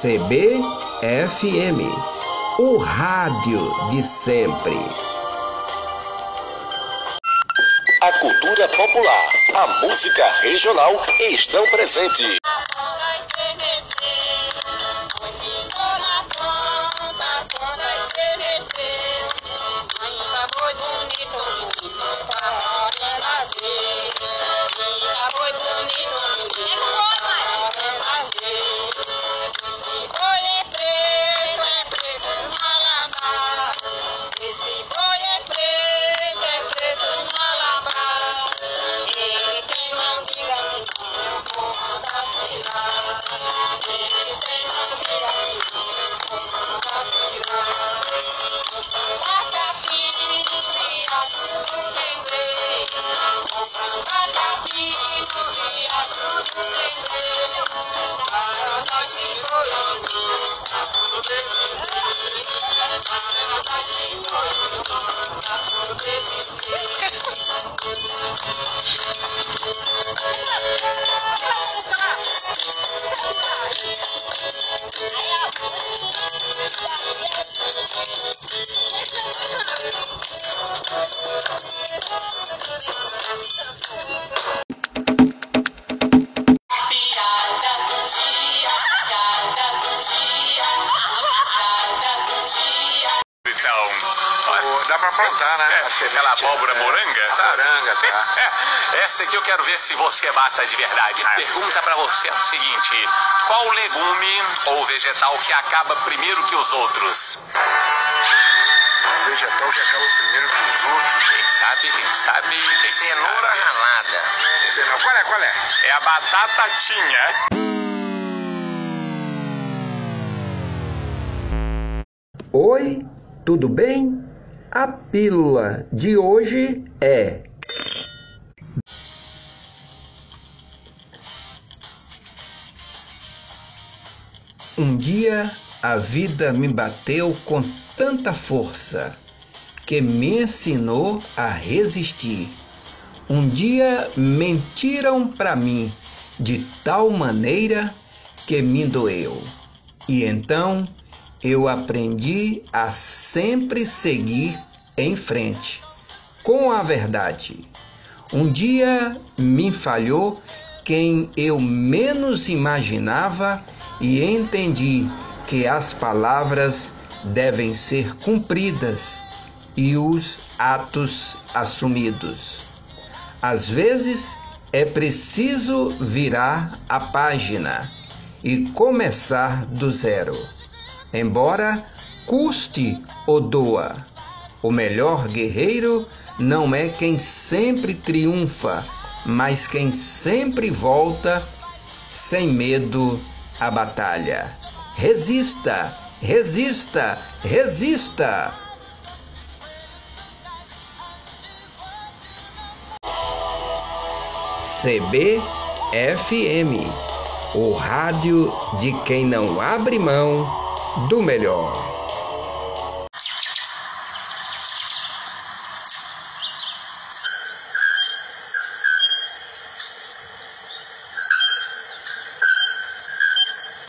CBFM, o rádio de sempre. A cultura popular, a música regional estão presentes. Dá pra plantar, né? É, aquela abóbora moranga, sabe? Moranga, tá. É, essa aqui eu quero ver se você mata de verdade. A pergunta pra você é o seguinte: qual legume ou vegetal que acaba primeiro que os outros? Vegetal que acaba primeiro que os outros. Quem sabe, quem sabe, quem Cenoura sabe. ralada. Cenoura. Qual é, qual é? É a batatinha. Oi, tudo bem? A pílula de hoje é. Um dia a vida me bateu com tanta força que me ensinou a resistir. Um dia mentiram para mim de tal maneira que me doeu. E então eu aprendi a sempre seguir em frente com a verdade. Um dia me falhou quem eu menos imaginava e entendi que as palavras devem ser cumpridas e os atos assumidos. Às vezes é preciso virar a página e começar do zero. Embora custe ou doa, o melhor guerreiro não é quem sempre triunfa, mas quem sempre volta sem medo à batalha. Resista, resista, resista! CBFM, o rádio de quem não abre mão do melhor.